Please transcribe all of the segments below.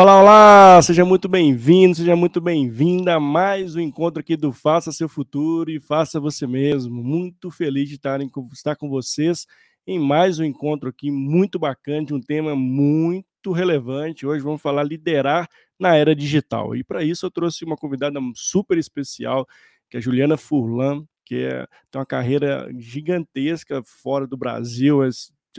Olá, olá! Seja muito bem-vindo, seja muito bem-vinda a mais um encontro aqui do Faça Seu Futuro e Faça Você Mesmo. Muito feliz de estar, em, estar com vocês em mais um encontro aqui muito bacana, de um tema muito relevante. Hoje vamos falar liderar na era digital. E para isso eu trouxe uma convidada super especial, que é a Juliana Furlan, que é, tem uma carreira gigantesca fora do Brasil,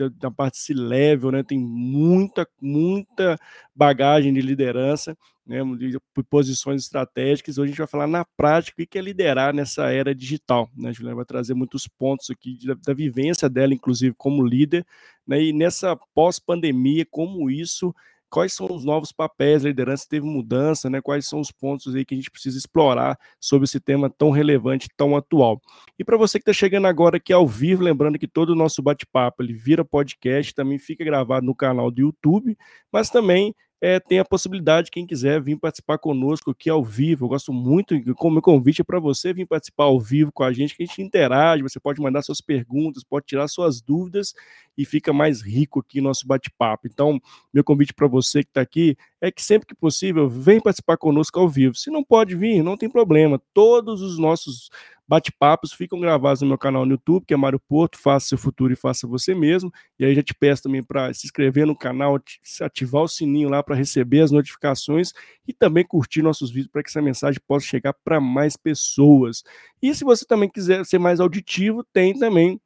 da parte C-level, né? Tem muita, muita bagagem de liderança, né? De posições estratégicas. Hoje a gente vai falar na prática o que é liderar nessa era digital, né? A Juliana vai trazer muitos pontos aqui da, da vivência dela, inclusive como líder, né? E nessa pós-pandemia, como isso quais são os novos papéis da liderança, teve mudança, né? Quais são os pontos aí que a gente precisa explorar sobre esse tema tão relevante, tão atual. E para você que está chegando agora aqui ao vivo, lembrando que todo o nosso bate-papo ele vira podcast, também fica gravado no canal do YouTube, mas também é, tem a possibilidade, quem quiser vir participar conosco aqui ao vivo. Eu gosto muito, como convite é para você vir participar ao vivo com a gente, que a gente interage, você pode mandar suas perguntas, pode tirar suas dúvidas e fica mais rico aqui nosso bate-papo. Então, meu convite para você que está aqui é que sempre que possível, vem participar conosco ao vivo. Se não pode vir, não tem problema. Todos os nossos bate-papos ficam gravados no meu canal no YouTube, que é Mário Porto, Faça Seu Futuro e Faça Você Mesmo. E aí já te peço também para se inscrever no canal, ativar o sininho lá para receber as notificações e também curtir nossos vídeos para que essa mensagem possa chegar para mais pessoas. E se você também quiser ser mais auditivo, tem também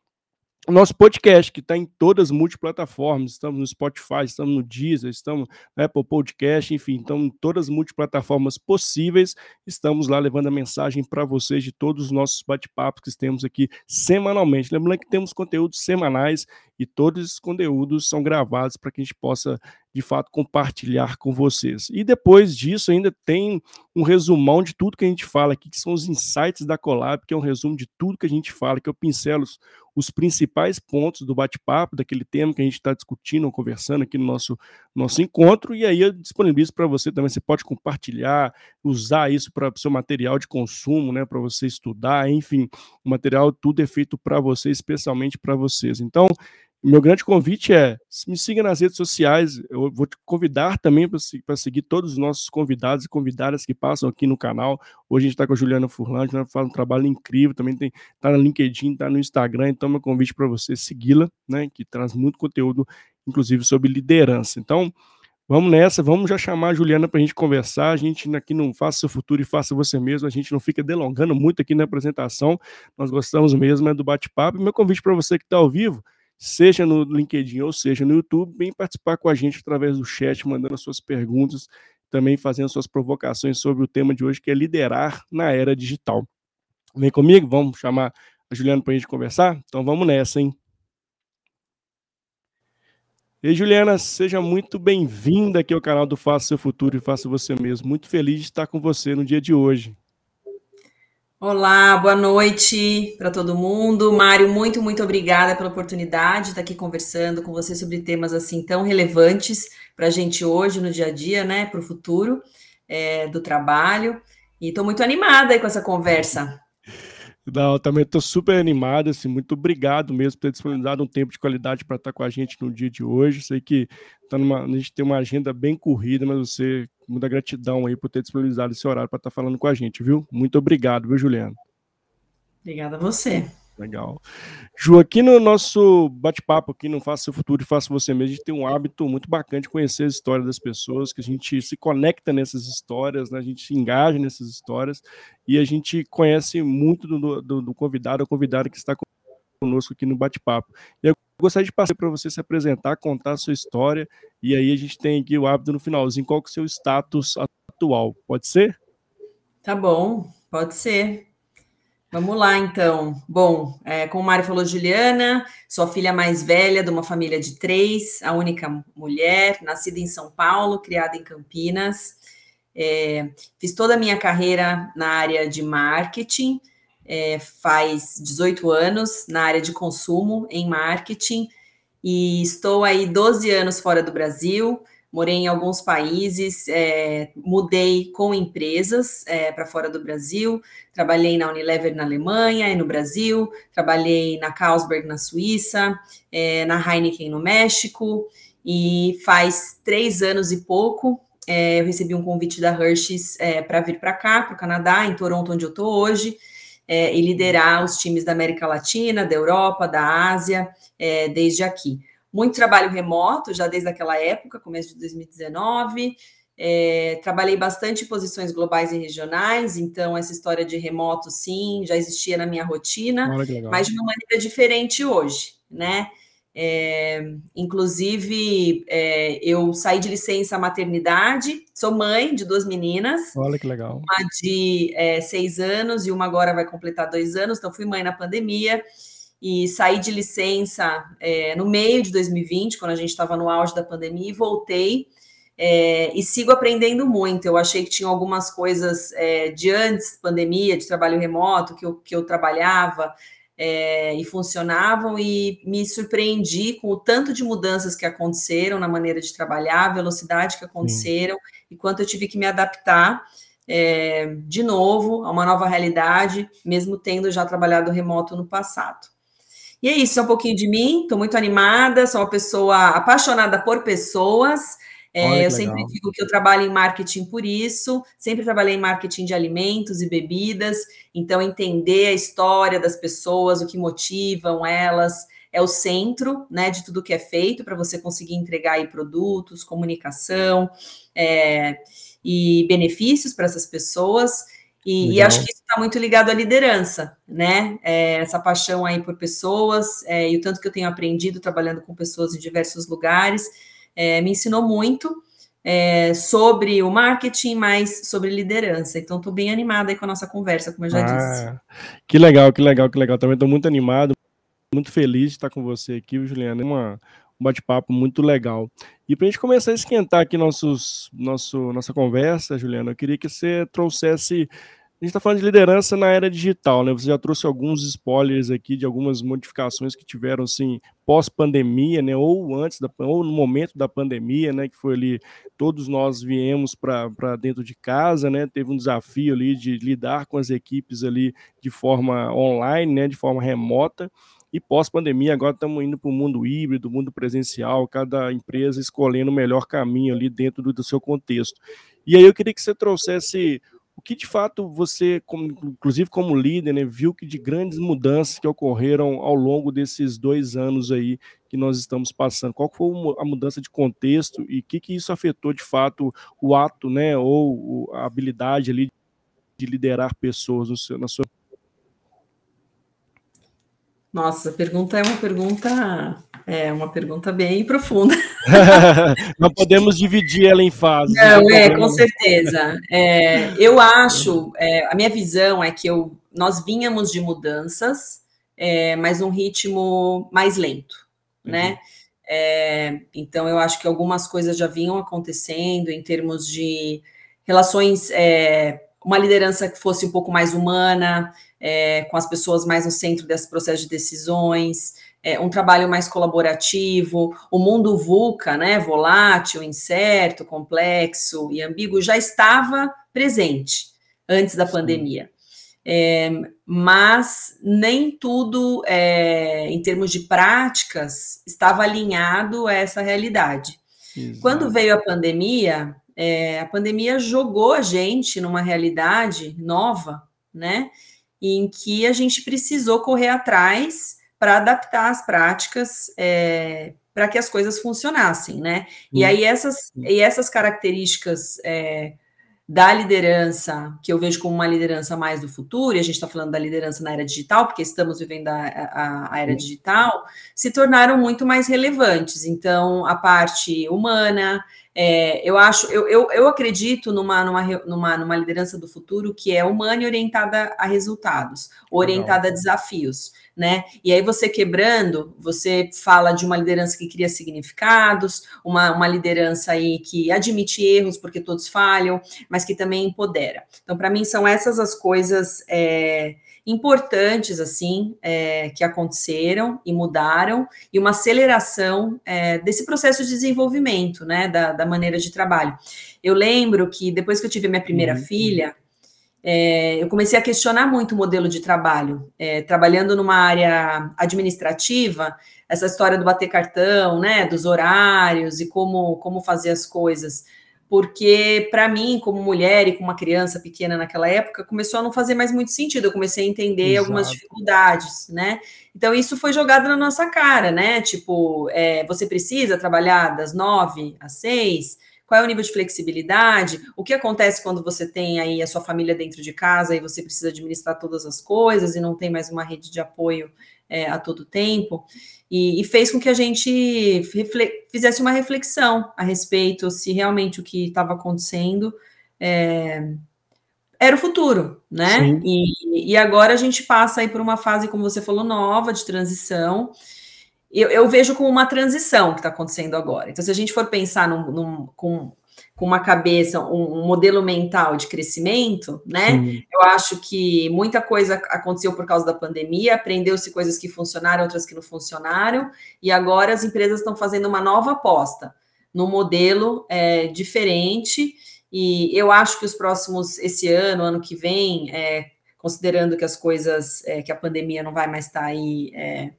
o nosso podcast, que está em todas as multiplataformas, estamos no Spotify, estamos no Deezer, estamos no Apple Podcast, enfim, estamos em todas as multiplataformas possíveis, estamos lá levando a mensagem para vocês de todos os nossos bate-papos que temos aqui semanalmente. Lembrando que temos conteúdos semanais e todos esses conteúdos são gravados para que a gente possa de fato compartilhar com vocês. E depois disso ainda tem um resumão de tudo que a gente fala aqui, que são os insights da Collab, que é um resumo de tudo que a gente fala, que eu pincelo os, os principais pontos do bate-papo, daquele tema que a gente está discutindo ou conversando aqui no nosso, nosso encontro, e aí eu disponibilizo para você também, você pode compartilhar, usar isso para o seu material de consumo, né, para você estudar, enfim, o material tudo é feito para você, especialmente para vocês. Então, meu grande convite é me siga nas redes sociais. Eu vou te convidar também para seguir todos os nossos convidados e convidadas que passam aqui no canal. Hoje a gente está com a Juliana Furlan, que faz um trabalho incrível. Também tem tá no LinkedIn, está no Instagram. Então, meu convite para você segui-la, né? Que traz muito conteúdo, inclusive sobre liderança. Então, Vamos nessa, vamos já chamar a Juliana para a gente conversar. A gente aqui não faça seu futuro e faça você mesmo. A gente não fica delongando muito aqui na apresentação. Nós gostamos mesmo é do bate-papo. Meu convite para você que está ao vivo seja no LinkedIn ou seja no YouTube, vem participar com a gente através do chat, mandando as suas perguntas, também fazendo suas provocações sobre o tema de hoje, que é liderar na era digital. Vem comigo, vamos chamar a Juliana para a gente conversar? Então vamos nessa, hein? E Juliana, seja muito bem-vinda aqui ao canal do Faça Seu Futuro e Faça Você Mesmo. Muito feliz de estar com você no dia de hoje. Olá, boa noite para todo mundo. Mário, muito, muito obrigada pela oportunidade de estar aqui conversando com você sobre temas assim tão relevantes para a gente hoje, no dia a dia, né, para o futuro é, do trabalho. E estou muito animada aí com essa conversa. Não, também estou super animado, assim, muito obrigado mesmo por ter disponibilizado um tempo de qualidade para estar com a gente no dia de hoje. Sei que tá numa, a gente tem uma agenda bem corrida, mas você, muita gratidão aí por ter disponibilizado esse horário para estar falando com a gente, viu? Muito obrigado, viu, Juliano? Obrigada a você. Legal. Ju, aqui no nosso bate-papo aqui, não Faça Seu Futuro e Faça Você Mesmo, a gente tem um hábito muito bacana de conhecer a história das pessoas, que a gente se conecta nessas histórias, né? a gente se engaja nessas histórias e a gente conhece muito do, do, do convidado ou convidada que está conosco aqui no bate-papo. E eu gostaria de passar para você se apresentar, contar a sua história e aí a gente tem aqui o hábito no finalzinho, qual que é o seu status atual, pode ser? Tá bom, pode ser. Vamos lá, então. Bom, é, como o Mário falou, Juliana, sou a filha mais velha de uma família de três, a única mulher, nascida em São Paulo, criada em Campinas. É, fiz toda a minha carreira na área de marketing, é, faz 18 anos na área de consumo em marketing, e estou aí 12 anos fora do Brasil morei em alguns países, é, mudei com empresas é, para fora do Brasil, trabalhei na Unilever na Alemanha e no Brasil, trabalhei na Carlsberg na Suíça, é, na Heineken no México, e faz três anos e pouco é, eu recebi um convite da Hershey's é, para vir para cá, para o Canadá, em Toronto, onde eu estou hoje, é, e liderar os times da América Latina, da Europa, da Ásia, desde aqui. Muito trabalho remoto, já desde aquela época, começo de 2019. É, trabalhei bastante em posições globais e regionais, então essa história de remoto, sim, já existia na minha rotina, mas de uma maneira diferente hoje, né? É, inclusive, é, eu saí de licença maternidade, sou mãe de duas meninas. Olha que legal. Uma de é, seis anos e uma agora vai completar dois anos, então fui mãe na pandemia e saí de licença é, no meio de 2020, quando a gente estava no auge da pandemia, e voltei. É, e sigo aprendendo muito. Eu achei que tinha algumas coisas é, de antes da pandemia, de trabalho remoto, que eu, que eu trabalhava, é, e funcionavam, e me surpreendi com o tanto de mudanças que aconteceram na maneira de trabalhar, a velocidade que aconteceram, Sim. e quanto eu tive que me adaptar é, de novo a uma nova realidade, mesmo tendo já trabalhado remoto no passado. E é isso, é um pouquinho de mim, estou muito animada, sou uma pessoa apaixonada por pessoas. É, eu sempre digo que eu trabalho em marketing por isso, sempre trabalhei em marketing de alimentos e bebidas, então entender a história das pessoas, o que motivam elas, é o centro né, de tudo que é feito para você conseguir entregar aí produtos, comunicação é, e benefícios para essas pessoas. E, e, acho que isso está muito ligado à liderança, né? É, essa paixão aí por pessoas, é, e o tanto que eu tenho aprendido trabalhando com pessoas em diversos lugares é, me ensinou muito é, sobre o marketing, mas sobre liderança. Então, estou bem animada aí com a nossa conversa, como eu já ah, disse. Que legal, que legal, que legal. Também estou muito animado, muito feliz de estar com você aqui, Juliana. É uma, um bate-papo muito legal. E para a gente começar a esquentar aqui nossos, nosso, nossa conversa, Juliana, eu queria que você trouxesse a gente está falando de liderança na era digital, né? Você já trouxe alguns spoilers aqui de algumas modificações que tiveram, assim, pós-pandemia, né? Ou antes, da, ou no momento da pandemia, né? Que foi ali, todos nós viemos para dentro de casa, né? Teve um desafio ali de lidar com as equipes ali de forma online, né? De forma remota. E pós-pandemia, agora estamos indo para o mundo híbrido, mundo presencial, cada empresa escolhendo o melhor caminho ali dentro do, do seu contexto. E aí eu queria que você trouxesse o que de fato você, como, inclusive como líder, né, viu que de grandes mudanças que ocorreram ao longo desses dois anos aí que nós estamos passando? Qual foi a mudança de contexto e o que, que isso afetou de fato o ato, né, ou a habilidade ali de liderar pessoas no seu, na sua nossa, a pergunta é uma pergunta é uma pergunta bem profunda. Não podemos dividir ela em fases. Não, é, com certeza. É, eu acho, é, a minha visão é que eu, nós vínhamos de mudanças, é, mas um ritmo mais lento, uhum. né? É, então, eu acho que algumas coisas já vinham acontecendo em termos de relações, é, uma liderança que fosse um pouco mais humana, é, com as pessoas mais no centro desse processo de decisões, é, um trabalho mais colaborativo, o mundo VUCA, né, volátil, incerto, complexo e ambíguo, já estava presente antes da Sim. pandemia. É, mas nem tudo, é, em termos de práticas, estava alinhado a essa realidade. Exato. Quando veio a pandemia, é, a pandemia jogou a gente numa realidade nova, né? Em que a gente precisou correr atrás para adaptar as práticas é, para que as coisas funcionassem, né? E hum. aí essas, e essas características é, da liderança, que eu vejo como uma liderança mais do futuro, e a gente está falando da liderança na era digital, porque estamos vivendo a, a, a, era digital, se tornaram muito mais relevantes. Então, a parte humana, é, eu acho, eu, eu, eu acredito numa, numa, numa, numa liderança do futuro que é humana e orientada a resultados, orientada Legal. a desafios né? E aí você quebrando, você fala de uma liderança que cria significados, uma, uma liderança aí que admite erros, porque todos falham, mas que também empodera. Então, para mim, são essas as coisas é, importantes, assim, é, que aconteceram e mudaram, e uma aceleração é, desse processo de desenvolvimento, né, da, da maneira de trabalho. Eu lembro que depois que eu tive minha primeira uhum. filha, é, eu comecei a questionar muito o modelo de trabalho. É, trabalhando numa área administrativa, essa história do bater cartão, né, dos horários e como, como fazer as coisas. porque para mim, como mulher e com uma criança pequena naquela época, começou a não fazer mais muito sentido. Eu comecei a entender Exato. algumas dificuldades, né? Então isso foi jogado na nossa cara, né? Tipo, é, você precisa trabalhar das nove às seis. Qual é o nível de flexibilidade? O que acontece quando você tem aí a sua família dentro de casa e você precisa administrar todas as coisas e não tem mais uma rede de apoio é, a todo tempo? E, e, fez com que a gente fizesse uma reflexão a respeito se realmente o que estava acontecendo é, era o futuro, né? E, e, agora a gente passa aí por uma fase, como você falou, nova de transição. Eu, eu vejo como uma transição que está acontecendo agora. Então, se a gente for pensar num, num, com com uma cabeça, um, um modelo mental de crescimento, né? Sim. Eu acho que muita coisa aconteceu por causa da pandemia, aprendeu-se coisas que funcionaram, outras que não funcionaram, e agora as empresas estão fazendo uma nova aposta no modelo é, diferente. E eu acho que os próximos, esse ano, ano que vem, é, considerando que as coisas, é, que a pandemia não vai mais estar aí é,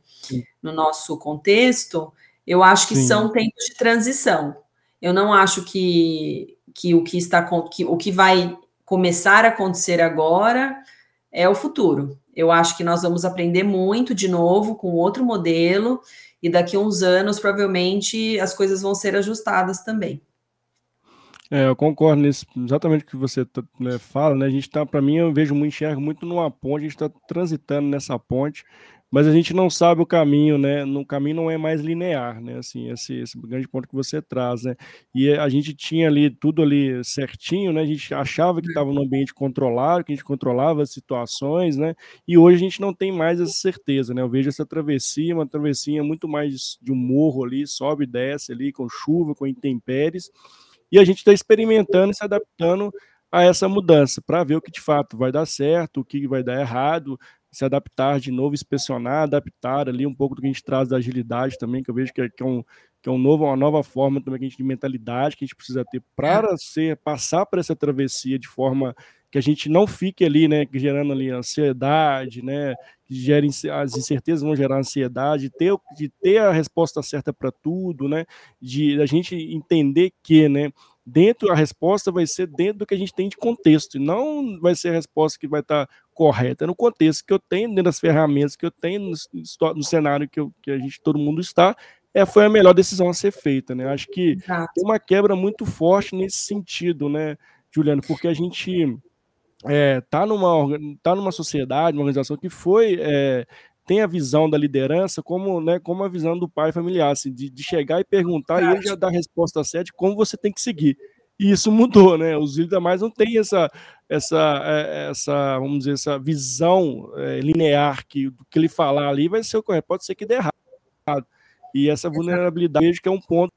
no nosso contexto, eu acho que Sim. são tempos de transição. Eu não acho que, que o que está que, o que vai começar a acontecer agora é o futuro. Eu acho que nós vamos aprender muito de novo com outro modelo e daqui a uns anos provavelmente as coisas vão ser ajustadas também. É, eu concordo nesse, exatamente o que você né, fala, né? A gente está, para mim, eu vejo muito, enxergo muito numa ponte, a gente está transitando nessa ponte mas a gente não sabe o caminho, né? No caminho não é mais linear, né? Assim, esse, esse grande ponto que você traz, né? E a gente tinha ali tudo ali certinho, né? A gente achava que estava no ambiente controlado, que a gente controlava as situações, né? E hoje a gente não tem mais essa certeza, né? Eu vejo essa travessia, uma travessia muito mais de um morro ali, sobe e desce ali, com chuva, com intempéries, e a gente está experimentando e se adaptando a essa mudança para ver o que de fato vai dar certo, o que vai dar errado, se adaptar de novo, inspecionar, adaptar ali um pouco do que a gente traz da agilidade também, que eu vejo que é, que é, um, que é um novo, uma nova forma também que a gente, de mentalidade que a gente precisa ter para ser, passar por essa travessia de forma que a gente não fique ali, né, gerando ali ansiedade, né, que gerem as incertezas vão gerar ansiedade, ter, de ter a resposta certa para tudo, né, de a gente entender que, né, dentro a resposta vai ser dentro do que a gente tem de contexto, e não vai ser a resposta que vai estar tá correta no contexto que eu tenho, dentro das ferramentas que eu tenho, no, no cenário que, eu, que a gente, todo mundo está, é, foi a melhor decisão a ser feita, né? Acho que Exato. tem uma quebra muito forte nesse sentido, né, Juliano, porque a gente é, tá numa tá numa sociedade, uma organização que foi é, tem a visão da liderança como, né, como a visão do pai familiar, assim, de, de chegar e perguntar e ele já dá a resposta certa de como você tem que seguir. E isso mudou, né? Os líderes mais não têm essa, essa, é, essa, vamos dizer, essa visão é, linear que o que ele falar ali vai ser o correto, pode ser que dê errado. E essa vulnerabilidade que é um ponto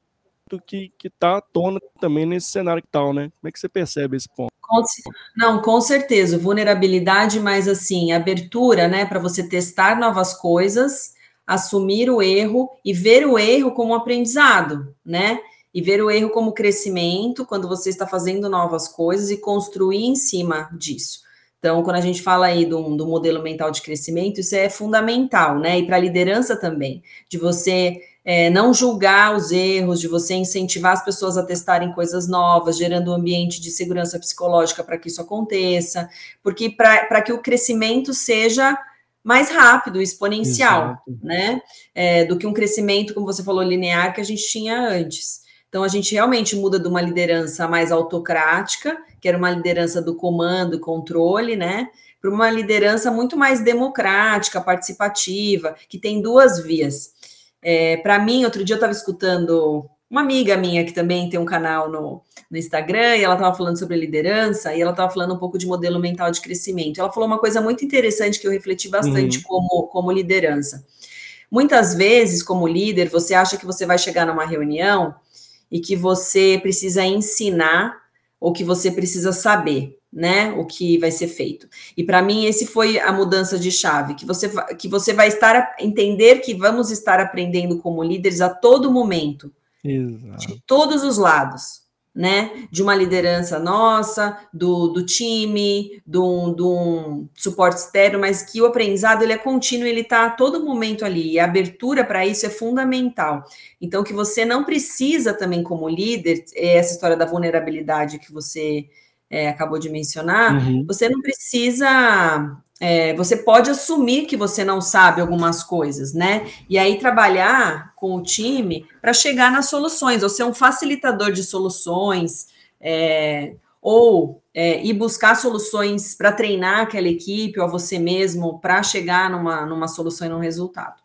que está à tona também nesse cenário que tal, né? Como é que você percebe esse ponto? Não, com certeza, vulnerabilidade, mas assim, abertura, né, para você testar novas coisas, assumir o erro e ver o erro como aprendizado, né? E ver o erro como crescimento quando você está fazendo novas coisas e construir em cima disso. Então, quando a gente fala aí do, do modelo mental de crescimento, isso é fundamental, né? E para a liderança também, de você é, não julgar os erros, de você incentivar as pessoas a testarem coisas novas, gerando um ambiente de segurança psicológica para que isso aconteça, porque para que o crescimento seja mais rápido, exponencial, Exato. né? É, do que um crescimento, como você falou, linear que a gente tinha antes. Então, a gente realmente muda de uma liderança mais autocrática, que era uma liderança do comando, controle, né? Para uma liderança muito mais democrática, participativa, que tem duas vias. É, para mim, outro dia eu estava escutando uma amiga minha que também tem um canal no, no Instagram e ela estava falando sobre liderança e ela estava falando um pouco de modelo mental de crescimento. Ela falou uma coisa muito interessante que eu refleti bastante uhum. como, como liderança. Muitas vezes, como líder, você acha que você vai chegar numa reunião e que você precisa ensinar ou que você precisa saber né, o que vai ser feito. E para mim esse foi a mudança de chave, que você que você vai estar entender que vamos estar aprendendo como líderes a todo momento. Exato. De todos os lados, né, de uma liderança nossa, do, do time, do, do suporte externo, mas que o aprendizado ele é contínuo, ele está a todo momento ali, e a abertura para isso é fundamental. Então, que você não precisa também, como líder, é essa história da vulnerabilidade que você é, acabou de mencionar, uhum. você não precisa é, você pode assumir que você não sabe algumas coisas, né? E aí trabalhar com o time para chegar nas soluções, ou ser um facilitador de soluções, é, ou é, ir buscar soluções para treinar aquela equipe ou a você mesmo para chegar numa, numa solução e num resultado.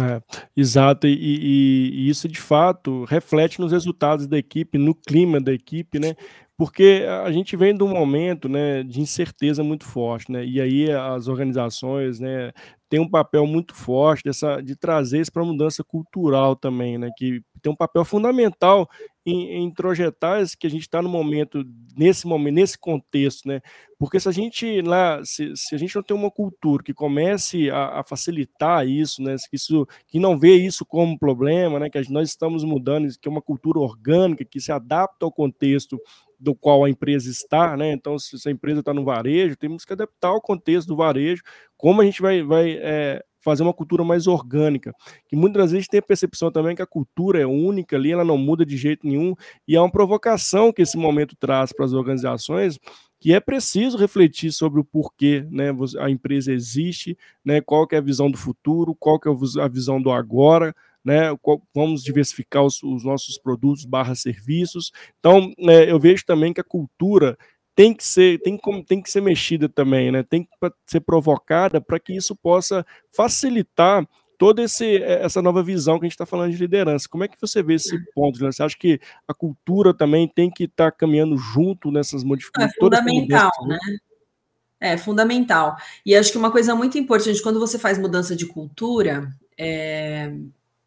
É, exato, e, e, e, isso de fato reflete nos resultados da equipe, no clima da equipe, né? Porque a gente vem de um momento, né, de incerteza muito forte, né? E aí as organizações, né, têm um papel muito forte dessa, de trazer isso para a mudança cultural também, né? Que tem um papel fundamental em, em introjetar esse que a gente está no momento, nesse momento, nesse contexto, né? Porque se a gente lá, se, se a gente não tem uma cultura que comece a, a, facilitar isso, né? Que, isso, que não vê isso como problema, né? Que nós estamos mudando, que é uma cultura orgânica que se adapta ao contexto do qual a empresa está, né? Então, se a empresa está no varejo, temos que adaptar ao contexto do varejo, como a gente vai, vai é, fazer uma cultura mais orgânica. Que muitas vezes tem a percepção também que a cultura é única ali, ela não muda de jeito nenhum, e é uma provocação que esse momento traz para as organizações, que é preciso refletir sobre o porquê né, a empresa existe, né, qual que é a visão do futuro, qual que é a visão do agora, né? Vamos diversificar os, os nossos produtos barra serviços. Então, é, eu vejo também que a cultura tem que ser tem, tem que ser mexida também, né? Tem que ser provocada para que isso possa facilitar toda esse, é, essa nova visão que a gente está falando de liderança. Como é que você vê esse ponto? Né? Você acha que a cultura também tem que estar tá caminhando junto nessas modificações? É fundamental, né? É fundamental. E acho que uma coisa muito importante, quando você faz mudança de cultura, é,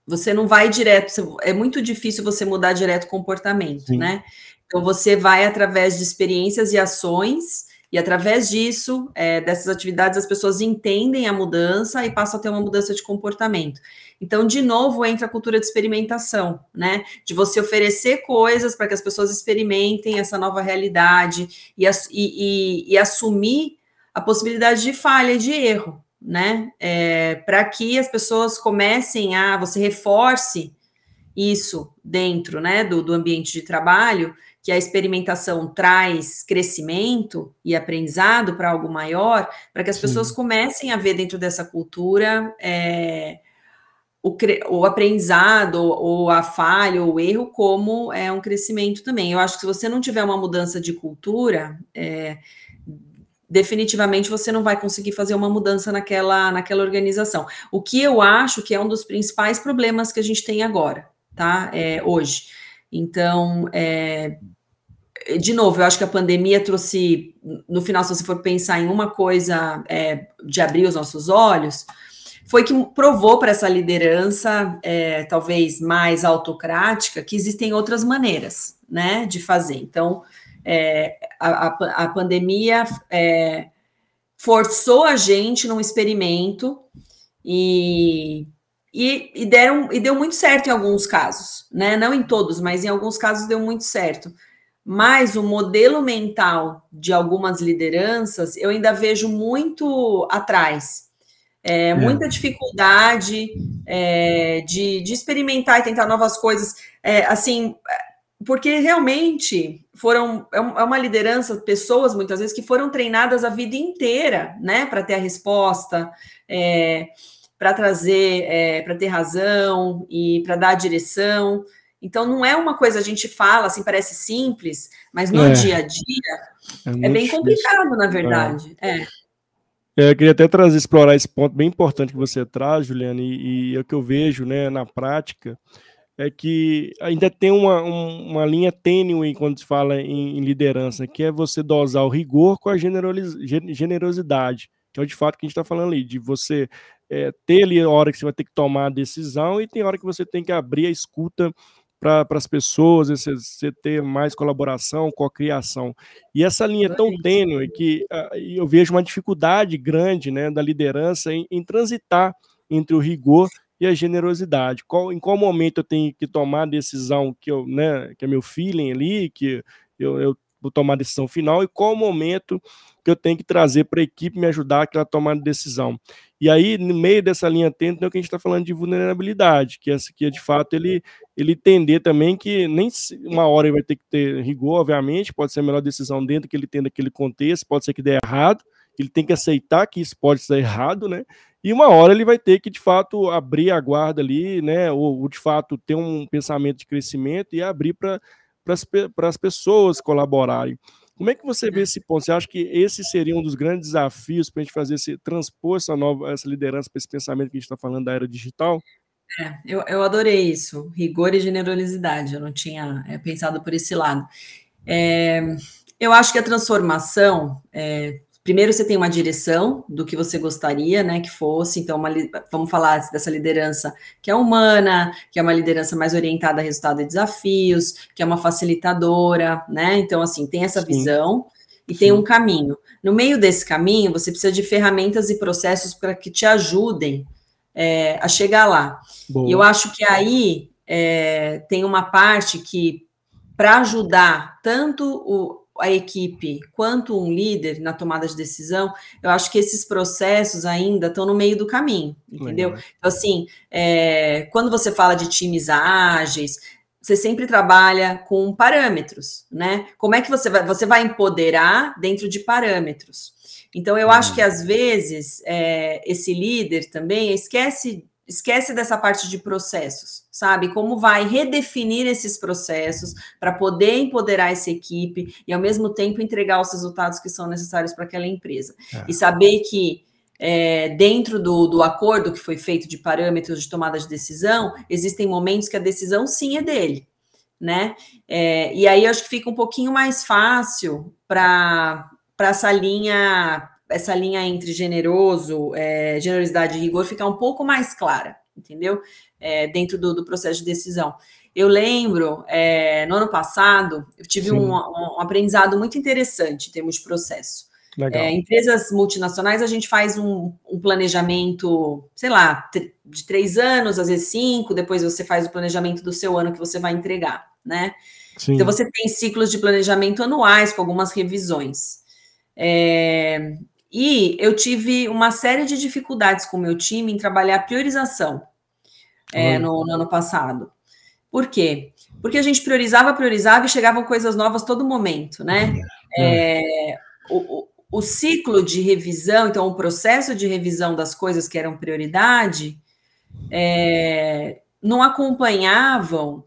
você não vai direto, é muito difícil você mudar direto o comportamento, Sim. né? Então você vai através de experiências e ações, e através disso, é, dessas atividades, as pessoas entendem a mudança e passam a ter uma mudança de comportamento. Então, de novo, entra a cultura de experimentação, né? De você oferecer coisas para que as pessoas experimentem essa nova realidade e, e, e, e assumir a possibilidade de falha e de erro né? É, para que as pessoas comecem a você reforce isso dentro né, do, do ambiente de trabalho, que a experimentação traz crescimento e aprendizado para algo maior, para que as Sim. pessoas comecem a ver dentro dessa cultura é, o, o, aprendizado, ou a falha, ou o erro, como é um crescimento também. Eu acho que se você não tiver uma mudança de cultura, é, definitivamente você não vai conseguir fazer uma mudança naquela, naquela organização. O que eu acho que é um dos principais problemas que a gente tem agora, tá? É, hoje. Então, é, de novo, eu acho que a pandemia trouxe, no final, se você for pensar em uma coisa é, de abrir os nossos olhos, foi que provou para essa liderança, é, talvez mais autocrática, que existem outras maneiras, né, de fazer. Então, é, a, a, pandemia é, forçou a gente num experimento e, e, e, deram, e deu muito certo em alguns casos, né? Não em todos, mas em alguns casos deu muito certo. Mas o modelo mental de algumas lideranças eu ainda vejo muito atrás. É, é. Muita dificuldade é, de, de, experimentar e tentar novas coisas. É, assim, porque realmente foram é, é uma liderança, pessoas muitas vezes que foram treinadas a vida inteira, né, para ter a resposta, é, para trazer, é, para ter razão e para dar a direção. Então não é uma coisa a gente fala assim parece simples, mas no é. dia a dia é, é bem complicado na verdade. É. é. eu queria até trazer, explorar esse ponto bem importante que você traz, Juliana, e, e é o que eu vejo né, na prática é que ainda tem uma, uma linha tênue quando se fala em, em, liderança, que é você dosar o rigor com a generosidade, que é de fato que a gente está falando ali, de você é, ter ali a hora que você vai ter que tomar a decisão e tem hora que você tem que abrir a escuta para as pessoas, você, você, ter mais colaboração, cocriação. E essa linha é tão tênue que uh, eu vejo uma dificuldade grande né, da liderança em, em transitar entre o rigor e a generosidade. Qual, em qual momento eu tenho que tomar a decisão que eu, né, que é meu feeling ali, que eu, eu vou tomar a decisão final, e qual momento que eu tenho que trazer para a equipe me ajudar aquela tomada de decisão. E aí, no meio dessa linha tênue, é o que a gente está falando de vulnerabilidade, que essa aqui é de fato ele, ele entender também que nem uma hora ele vai ter que ter rigor, obviamente, pode ser a melhor decisão dentro que ele tem daquele contexto, pode ser que dê errado, ele tem que aceitar que isso pode ser errado, né? E uma hora ele vai ter que, de fato, abrir a guarda ali, né? Ou, ou de fato, ter um pensamento de crescimento e abrir para as pessoas colaborarem. Como é que você vê esse ponto? Você acha que esse seria um dos grandes desafios para a gente fazer esse transpor essa nova essa liderança para esse pensamento que a gente está falando da era digital? É, eu, eu adorei isso, rigor e generosidade. Eu não tinha é, pensado por esse lado. É, eu acho que a transformação, é, primeiro você tem uma direção do que você gostaria, né, que fosse, então uma, vamos falar dessa liderança que é humana, que é uma liderança mais orientada a resultado e desafios, que é uma facilitadora, né, então assim, tem essa Sim. visão e Sim. tem um caminho. No meio desse caminho, você precisa de ferramentas e processos para que te ajudem é, a chegar lá. Boa. E eu acho que aí é, tem uma parte que, para ajudar tanto o, a equipe quanto um líder na tomada de decisão, eu acho que esses processos ainda estão no meio do caminho, entendeu? Então, assim, é, quando você fala de times ágeis, você sempre trabalha com parâmetros, né? Como é que você vai, você vai empoderar dentro de parâmetros? Então, eu acho que às vezes é, esse líder também esquece esquece dessa parte de processos, sabe? Como vai redefinir esses processos para poder empoderar essa equipe e, ao mesmo tempo, entregar os resultados que são necessários para aquela empresa. É. E saber que, é, dentro do, do acordo que foi feito de parâmetros de tomada de decisão, existem momentos que a decisão sim é dele. Né? É, e aí eu acho que fica um pouquinho mais fácil para essa linha essa linha entre generoso, é, generosidade e rigor ficar um pouco mais clara, entendeu? É, dentro do, do, processo de decisão. Eu lembro, é, no ano passado, eu tive um, um, aprendizado muito interessante em termos de processo. É, empresas multinacionais, a gente faz um, um, planejamento, sei lá, de três anos, às vezes cinco, depois você faz o planejamento do seu ano que você vai entregar, né? Sim. Então, você tem ciclos de planejamento anuais com algumas revisões. É, e eu tive uma série de dificuldades com o meu time em trabalhar priorização é, no, no, ano passado. Por quê? Porque a gente priorizava, priorizava e chegavam coisas novas todo momento, né? É, é o, o, ciclo de revisão, então o processo de revisão das coisas que eram prioridade, é, não acompanhavam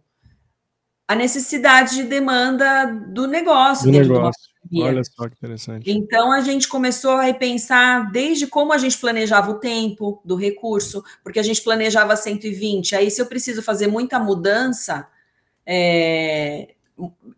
a necessidade de demanda do negócio, do negócio. Olha só que interessante. Então a gente começou a repensar desde como a gente planejava o tempo do recurso, porque a gente planejava 120. Aí, se eu preciso fazer muita mudança, é,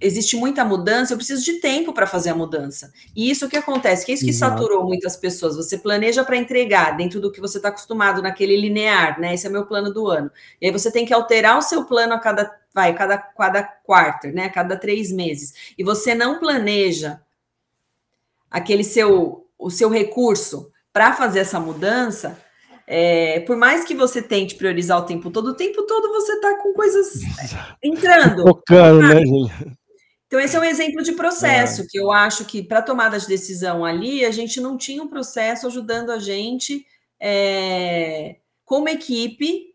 existe muita mudança, eu preciso de tempo para fazer a mudança. E isso que acontece, que é isso que Exato. saturou muitas pessoas. Você planeja para entregar dentro do que você está acostumado naquele linear, né? Esse é meu plano do ano. E aí você tem que alterar o seu plano a cada vai, cada, cada quarto, né? Cada três meses. E você não planeja aquele seu o seu recurso para fazer essa mudança, é, por mais que você tente priorizar o tempo todo, o tempo todo você está com coisas entrando. Né, gente? Então, esse é um exemplo de processo, é. que eu acho que para tomada de decisão ali, a gente não tinha um processo ajudando a gente é, como equipe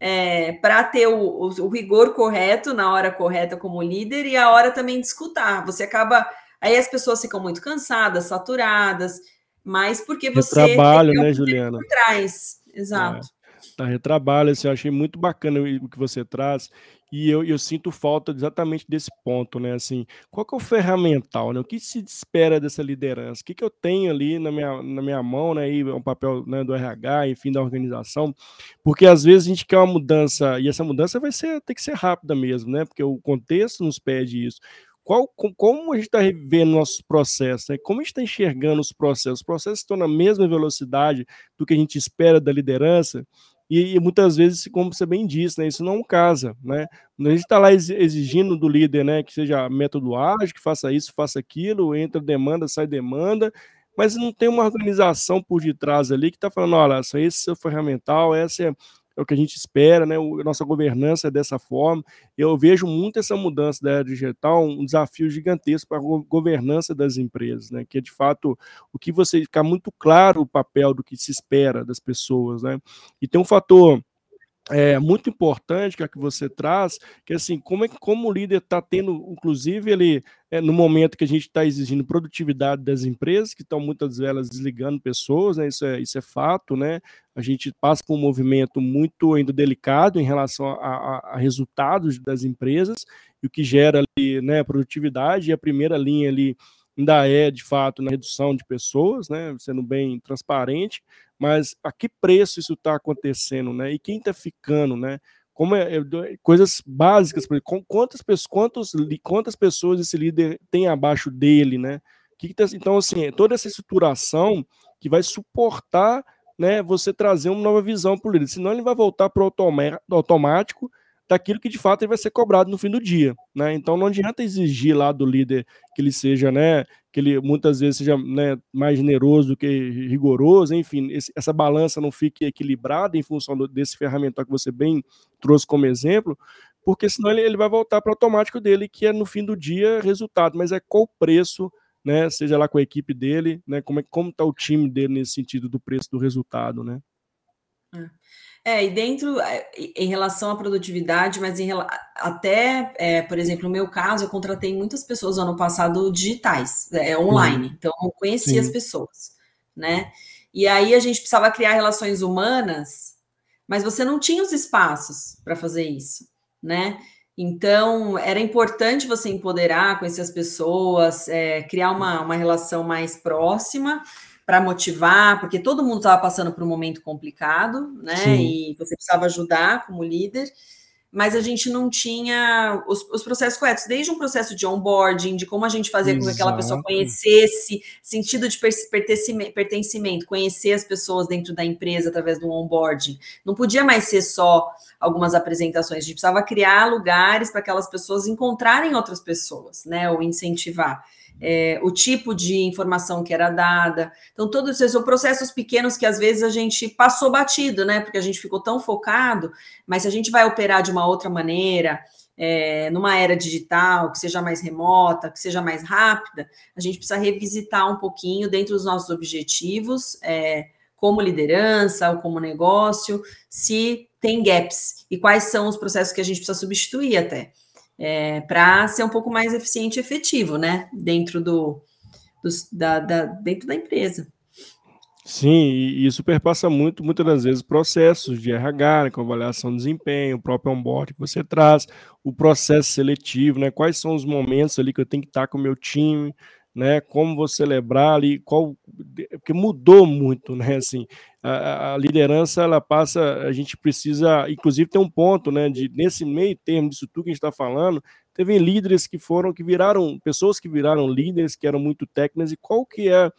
é, para ter o, o, o, rigor correto na hora correta como líder e a hora também de escutar. Você acaba. Aí as pessoas ficam muito cansadas, saturadas, mas porque você. Trabalho, né, Juliana? Por trás. Exato. É. Tá, retrabalho, assim, eu achei muito bacana o que você traz. E eu, eu sinto falta exatamente desse ponto, né? Assim, qual que é o ferramental, né? O que se espera dessa liderança? O que, que eu tenho ali na minha, na minha mão, né? E é papel né, do RH, enfim, da organização. Porque às vezes a gente quer uma mudança, e essa mudança vai ser, ter que ser rápida mesmo, né? Porque o contexto nos pede isso. Qual, como a gente está vendo nossos processos, né? como a gente está enxergando os processos? Os processos estão na mesma velocidade do que a gente espera da liderança, e, e, muitas vezes, como você bem disse, né, isso não casa, né? A gente está lá exigindo do líder, né, que seja método ágil, que faça isso, faça aquilo, entra demanda, sai demanda, mas não tem uma organização por detrás ali que está falando, olha, esse é o ferramental, essa é, é o que a gente espera, né? O, a nossa governança é dessa forma. Eu vejo muito essa mudança da era digital, um desafio gigantesco para a governança das empresas, né? Que é de fato o que você ficar muito claro o papel do que se espera das pessoas, né? E tem um fator é, muito importante que é que você traz, que assim, como é que como o líder está tendo, inclusive, ele é, no momento que a gente está exigindo produtividade das empresas, que estão muitas delas desligando pessoas, né, isso, é, isso é fato, né? A gente passa por um movimento muito ainda delicado em relação a, a, a resultados das empresas, e o que gera ali, né, produtividade, e a primeira linha ali ainda é, de fato, na redução de pessoas, né, sendo bem transparente, mas a que preço isso está acontecendo, né? E quem está ficando, né? Como é, é, coisas básicas, quantas pessoas, quantos, quantas pessoas esse líder tem abaixo dele, né? Que que tá, então, assim, toda essa estruturação que vai suportar né, você trazer uma nova visão para o líder, senão ele vai voltar para o automático daquilo que de fato ele vai ser cobrado no fim do dia, né? Então não adianta exigir lá do líder que ele seja, né, que ele muitas vezes seja né, mais generoso do que rigoroso, enfim, esse, essa balança não fique equilibrada em função do, desse ferramental que você bem trouxe como exemplo, porque senão ele, ele vai voltar para o automático dele, que é no fim do dia resultado, mas é qual o preço, né, seja lá com a equipe dele, né, como é como está o time dele nesse sentido do preço do resultado, né? É. É, e dentro, é, em relação à produtividade, mas em, até, é, por exemplo, no meu caso, eu contratei muitas pessoas ano passado digitais, é, online, uhum. então eu conhecia Sim. as pessoas, né? E aí a gente precisava criar relações humanas, mas você não tinha os espaços para fazer isso, né? Então, era importante você empoderar, conhecer as pessoas, é, criar uma, uma relação mais próxima, para motivar, porque todo mundo estava passando por um momento complicado, né? Sim. E você precisava ajudar como líder, mas a gente não tinha os, os, processos corretos, desde um processo de onboarding, de como a gente fazia com que aquela pessoa conhecesse, sentido de pertencimento, pertencimento, conhecer as pessoas dentro da empresa através do onboarding. Não podia mais ser só algumas apresentações, a gente precisava criar lugares para aquelas pessoas encontrarem outras pessoas, né? Ou incentivar é, o tipo de informação que era dada. Então, todos esses são processos pequenos que às vezes a gente passou batido, né? Porque a gente ficou tão focado, mas se a gente vai operar de uma outra maneira, é, numa era digital, que seja mais remota, que seja mais rápida, a gente precisa revisitar um pouquinho dentro dos nossos objetivos, é, como liderança ou como negócio, se tem gaps e quais são os processos que a gente precisa substituir até é, para ser um pouco mais eficiente e efetivo, né? Dentro do, do da, da, dentro da empresa. Sim, e isso perpassa muito, muitas das vezes, processos de RH, né, com avaliação de desempenho, o próprio onboard que você traz, o processo seletivo, né? Quais são os momentos ali que eu tenho que estar com o meu time, né? Como vou celebrar ali, qual porque mudou muito, né? Assim, a, a, liderança ela passa, a gente precisa, inclusive tem um ponto, né? De nesse meio termo disso tudo que a gente está falando, teve líderes que foram, que viraram pessoas que viraram líderes que eram muito técnicas e qual que é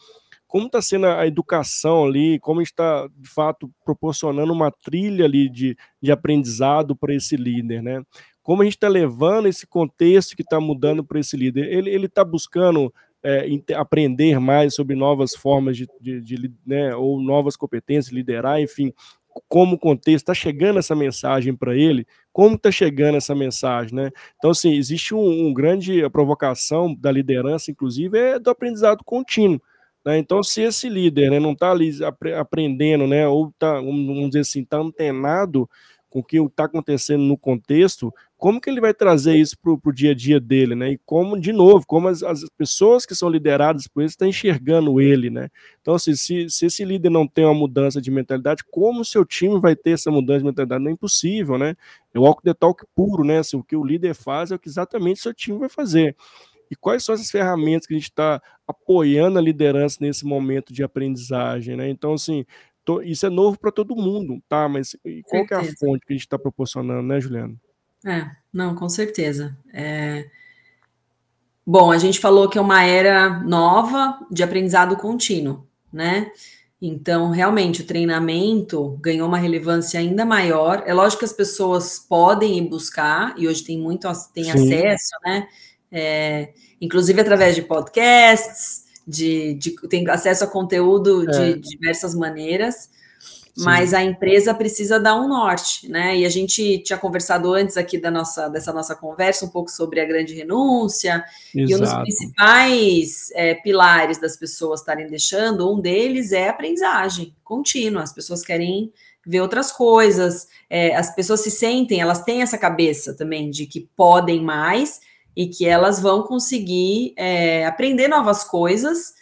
como está sendo a educação ali, como está, de fato, proporcionando uma trilha ali de, de aprendizado para esse líder, né? Como a gente está levando esse contexto que está mudando para esse líder? Ele está buscando é, aprender mais sobre novas formas de, de, de né, ou novas competências, liderar, enfim, como o contexto está chegando essa mensagem para ele, como está chegando essa mensagem, né? Então, assim, existe um, um, grande provocação da liderança, inclusive, é do aprendizado contínuo. Né? Então, se esse líder né, não está ali aprendendo, né, ou está, vamos dizer assim, está antenado com o que está acontecendo no contexto, como que ele vai trazer isso para o dia a dia dele, né? E como, de novo, como as, as pessoas que são lideradas por ele estão enxergando ele, né? Então, assim, se, se esse líder não tem uma mudança de mentalidade, como o seu time vai ter essa mudança de mentalidade? Não é impossível, né? É o walk the talk puro, né? Assim, o que o líder faz é o que exatamente o seu time vai fazer. E quais são as ferramentas que a gente está apoiando a liderança nesse momento de aprendizagem, né? Então, assim, isso é novo para todo mundo, tá? Mas qual é a fonte que a gente está proporcionando, né, Juliana? É, não, com certeza. É... Bom, a gente falou que é uma era nova de aprendizado contínuo, né? Então, realmente, o treinamento ganhou uma relevância ainda maior. É lógico que as pessoas podem ir buscar, e hoje tem muito tem acesso, né? É, inclusive através de podcasts, de, de, tem acesso a conteúdo é. de diversas maneiras. mas a empresa precisa dar um norte, né? E a gente tinha conversado antes aqui da nossa, dessa nossa conversa um pouco sobre a grande renúncia, Exato. e um dos principais é, pilares das pessoas estarem deixando, um deles é a aprendizagem contínua. As pessoas querem ver outras coisas, é, as pessoas se sentem, elas têm essa cabeça também de que podem mais e que elas vão conseguir é, aprender novas coisas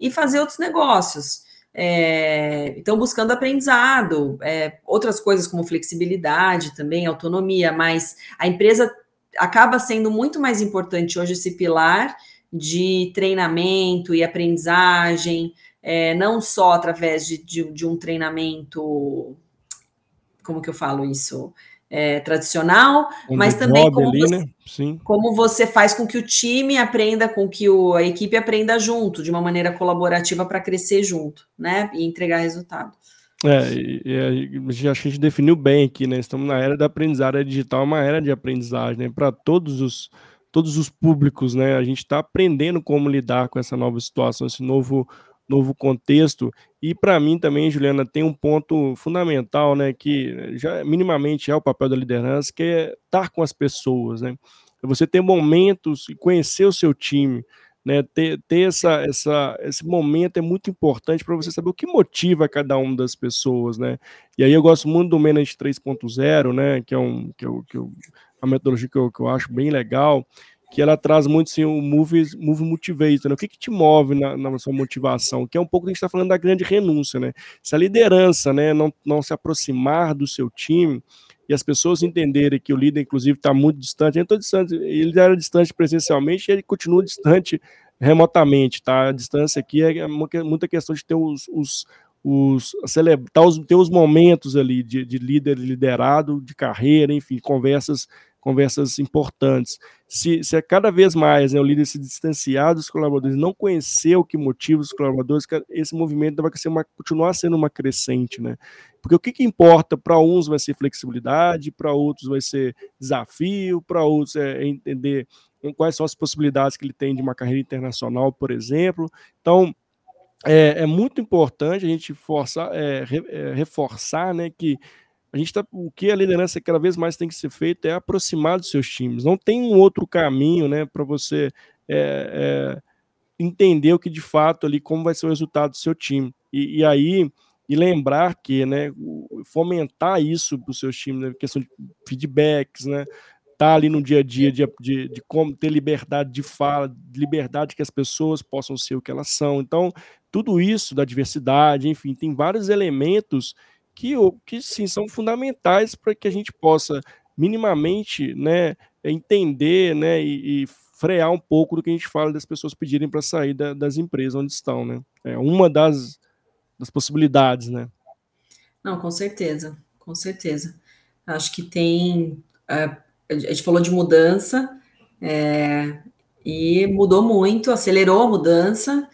e fazer outros negócios. É, buscando aprendizado, é, outras coisas como flexibilidade também, autonomia, mas a empresa acaba sendo muito mais importante hoje esse pilar de treinamento e aprendizagem, é, não só através de, de, de um treinamento como que eu falo isso? É, tradicional, On mas também como, ali, você, né? como, você, faz com que o time aprenda, com que o, a equipe aprenda junto, de uma maneira colaborativa para crescer junto, né? E entregar resultado. É, e, e acho que a gente definiu bem aqui, né? Estamos na era da aprendizagem digital, uma era de aprendizagem, né? Para todos os todos os públicos, né? A gente está aprendendo como lidar com essa nova situação, esse novo novo contexto. E para mim também, Juliana, tem um ponto fundamental, né, que já minimamente é o papel da liderança, que é estar com as pessoas, né? Você ter momentos e conhecer o seu time, né? Ter, ter essa, essa, esse momento é muito importante para você saber o que motiva cada uma das pessoas, né? E aí eu gosto muito do Manage 3.0, né? Que é um que eu, que eu, uma metodologia que eu, que eu acho bem legal que ela traz muito assim, o move, move motivation. Né? O que, que te move na, na, sua motivação? Que é um pouco que a gente está falando da grande renúncia, né? Se a liderança né, não, não se aproximar do seu time e as pessoas entenderem que o líder, inclusive, está muito distante, eu distante, ele era distante presencialmente e ele continua distante remotamente, tá? A distância aqui é muita questão de ter os, os os, celebrar ter os momentos ali de, de líder liderado, de carreira, enfim, conversas conversas importantes. Se, se é cada vez mais né, o líder se distanciar dos colaboradores, não conhecer o que motiva os colaboradores, esse movimento vai ser uma, continuar sendo uma crescente, né? Porque o que, que importa para uns vai ser flexibilidade, para outros vai ser desafio, para outros é entender quais são as possibilidades que ele tem de uma carreira internacional, por exemplo. Então, é, é muito importante a gente forçar, é, é, reforçar né, que a gente tá, o que a liderança cada vez mais tem que ser feito é aproximar dos seus times. Não tem um outro caminho, né, para você é, é, entender o que de fato ali como vai ser o resultado do seu time. E, e aí e lembrar que, né, fomentar isso para os seus times, né, questão de feedbacks, né, tá ali no dia a dia de, de, de, como ter liberdade de fala, liberdade que as pessoas possam ser o que elas são. Então, tudo isso da diversidade, enfim, tem vários elementos que, que sim são fundamentais para que a gente possa minimamente né, entender né, e, e, frear um pouco do que a gente fala das pessoas pedirem para sair da, das empresas onde estão. Né? É uma das, das possibilidades. Né? Não, com certeza, com certeza. Acho que tem. Uh, a gente falou de mudança, é, e mudou muito, acelerou a mudança,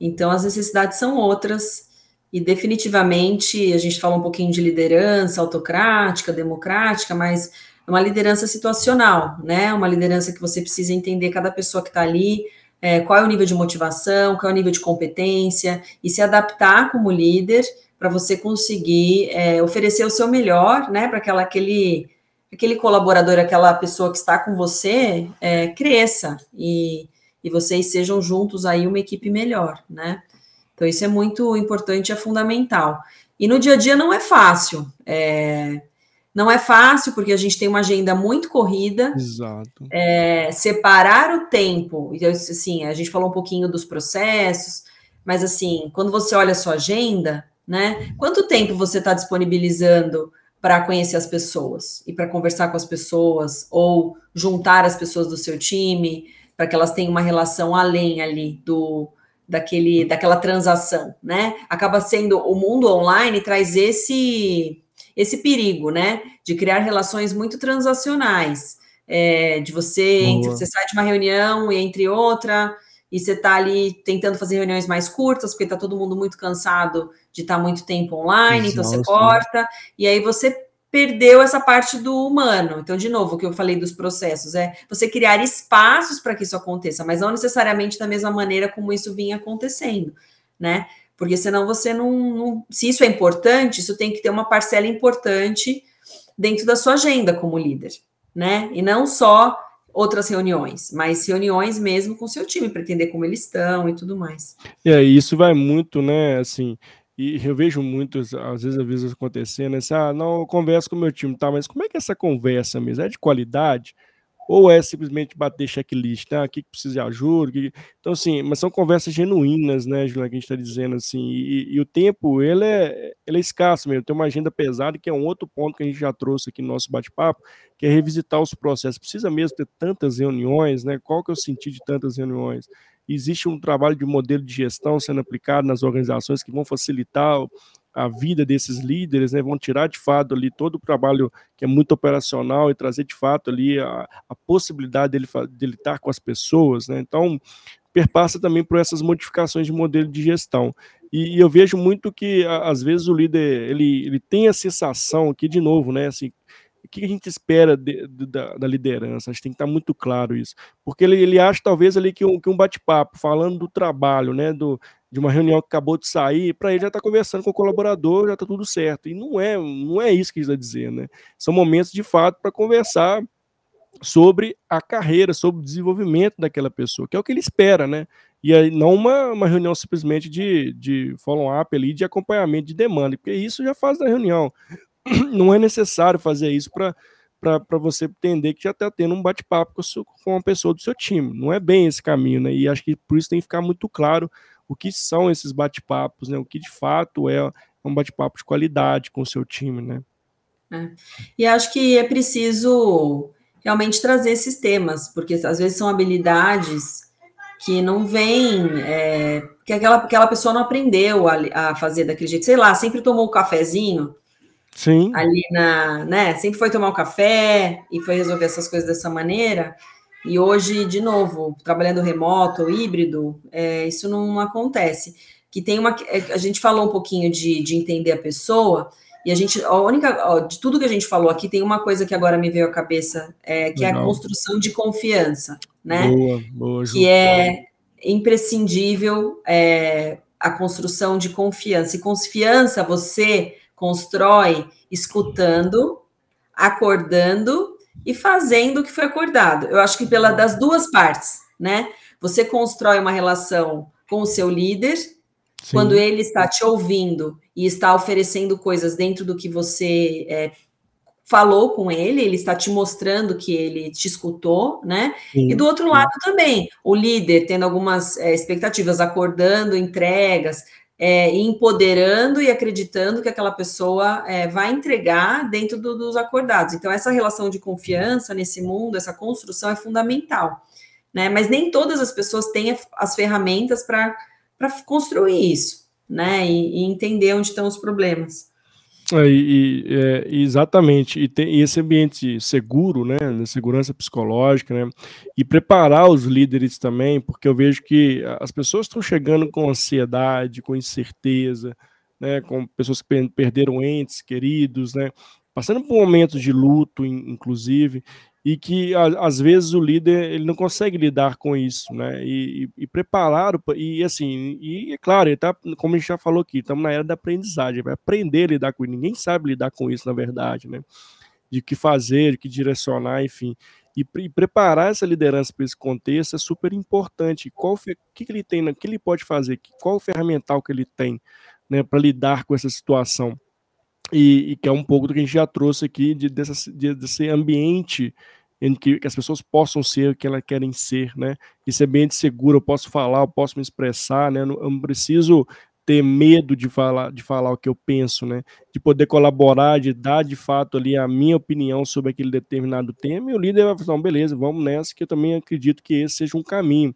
então as necessidades são outras. E definitivamente a gente fala um pouquinho de liderança autocrática, democrática, mas é uma liderança situacional, né? Uma liderança que você precisa entender cada pessoa que está ali, é, qual é o nível de motivação, qual é o nível de competência, e se adaptar como líder para você conseguir é, oferecer o seu melhor, né? Para aquela aquele aquele colaborador, aquela pessoa que está com você, é, cresça e, e vocês sejam juntos aí uma equipe melhor, né? Então, isso é muito importante, é fundamental. E no dia a dia não é fácil. É, não é fácil porque a gente tem uma agenda muito corrida. Exato. É, separar o tempo. Então, assim, a gente falou um pouquinho dos processos, mas assim, quando você olha a sua agenda, né? Quanto tempo você está disponibilizando para conhecer as pessoas e para conversar com as pessoas ou juntar as pessoas do seu time para que elas tenham uma relação além ali do daquele, daquela transação, né? Acaba sendo o mundo online traz esse esse perigo, né? De criar relações muito transacionais, é, de você entre, você sai de uma reunião e entre outra e você está ali tentando fazer reuniões mais curtas porque está todo mundo muito cansado de estar tá muito tempo online, Exausto, então você corta e aí você perdeu essa parte do humano. Então, de novo, o que eu falei dos processos é você criar espaços para que isso aconteça, mas não necessariamente da mesma maneira como isso vinha acontecendo, né? Porque senão você não, não, Se isso é importante, isso tem que ter uma parcela importante dentro da sua agenda como líder, né? E não só outras reuniões, mas reuniões mesmo com seu time, para entender como eles estão e tudo mais. É, isso vai muito, né? Assim, e eu vejo muitos, às vezes, às vezes acontecendo, assim, ah, não, eu converso com o meu time, tá, mas como é que é essa conversa mesmo? É de qualidade? Ou é simplesmente bater checklist, né? O que, precisa de ajuda? Que... Então, assim, mas são conversas genuínas, né, Juliana, que a gente está dizendo, assim, e, e, o tempo, ele é, ele é escasso mesmo, tem uma agenda pesada, que é um outro ponto que a gente já trouxe aqui no nosso bate-papo, que é revisitar os processos. Precisa mesmo ter tantas reuniões, né? Qual que é o sentido de tantas reuniões? Existe um trabalho de modelo de gestão sendo aplicado nas organizações que vão facilitar a vida desses líderes, né, vão tirar de fato ali todo o trabalho que é muito operacional e trazer de fato ali a, a possibilidade dele, dele estar com as pessoas, né, então perpassa também por essas modificações de modelo de gestão. E, e eu vejo muito que, às vezes, o líder, ele, ele tem a sensação aqui, de novo, né, assim, o que a gente espera de, de, da, da, liderança? Acho que tem que estar muito claro isso. Porque ele, ele acha, talvez, ali que um, que um bate-papo, falando do trabalho, né, do, de uma reunião que acabou de sair, para ele já estar tá conversando com o colaborador, já está tudo certo. E não é, não é isso que ele está dizendo, né? São momentos, de fato, para conversar sobre a carreira, sobre o desenvolvimento daquela pessoa, que é o que ele espera, né? E aí, não uma, uma reunião simplesmente de, de follow-up ali, de acompanhamento de demanda, porque isso já faz da reunião. não é necessário fazer isso para você entender que já está tendo um bate-papo com, com uma pessoa do seu time. Não é bem esse caminho, né? E acho que por isso tem que ficar muito claro o que são esses bate-papos, né? O que de fato é um bate-papo de qualidade com o seu time, né? É. E acho que é preciso realmente trazer esses temas, porque às vezes são habilidades que não vêm, é, que aquela, aquela pessoa não aprendeu a, a fazer daquele jeito, sei lá, sempre tomou o um cafezinho, Sim. Ali na, né? Sempre foi tomar um café e foi resolver essas coisas dessa maneira. E hoje, de novo, trabalhando remoto híbrido, é, isso não acontece. Que tem uma. É, a gente falou um pouquinho de, de entender a pessoa, e a gente, a única, ó, de tudo que a gente falou aqui, tem uma coisa que agora me veio à cabeça, é, que Legal. é a construção de confiança, né? Boa, boa, que é imprescindível é, a construção de confiança. E confiança, você constrói escutando, acordando e fazendo o que foi acordado. Eu acho que pela das duas partes, né? Você constrói uma relação com o seu líder Sim. quando ele está te ouvindo e está oferecendo coisas dentro do que você é, falou com ele, ele está te mostrando que ele te escutou, né? Sim, e do outro lado também, o líder tendo algumas é, expectativas, acordando entregas, é, empoderando e acreditando que aquela pessoa é, vai entregar dentro do, dos acordados. Então, essa relação de confiança nesse mundo, essa construção é fundamental. Né? Mas nem todas as pessoas têm as ferramentas para construir isso, né? E, e entender onde estão os problemas. É, e, é, exatamente, e, tem, e esse ambiente seguro, né, segurança psicológica, né, e preparar os líderes também, porque eu vejo que as pessoas estão chegando com ansiedade, com incerteza, né, com pessoas que perderam entes queridos, né, passando por momentos de luto, inclusive, e que às vezes o líder ele não consegue lidar com isso, né? E, e, e preparar e assim e é claro, ele tá, como a gente já falou aqui, estamos na era da aprendizagem, vai aprender a lidar com isso. Ninguém sabe lidar com isso na verdade, né? De que fazer, de que direcionar, enfim. E, e preparar essa liderança para esse contexto é super importante. Qual o que, que ele tem, o que ele pode fazer? Qual o ferramental que ele tem, né, para lidar com essa situação? E, e, que é um pouco do que a gente já trouxe aqui de, dessa, de, desse ambiente em que, as pessoas possam ser o que elas querem ser, né? Esse ambiente seguro, eu posso falar, eu posso me expressar, né? Eu não, eu não preciso ter medo de falar, de falar o que eu penso, né? De poder colaborar, de dar de fato ali a minha opinião sobre aquele determinado tema, e o líder vai falar, beleza, vamos nessa, que eu também acredito que esse seja um caminho,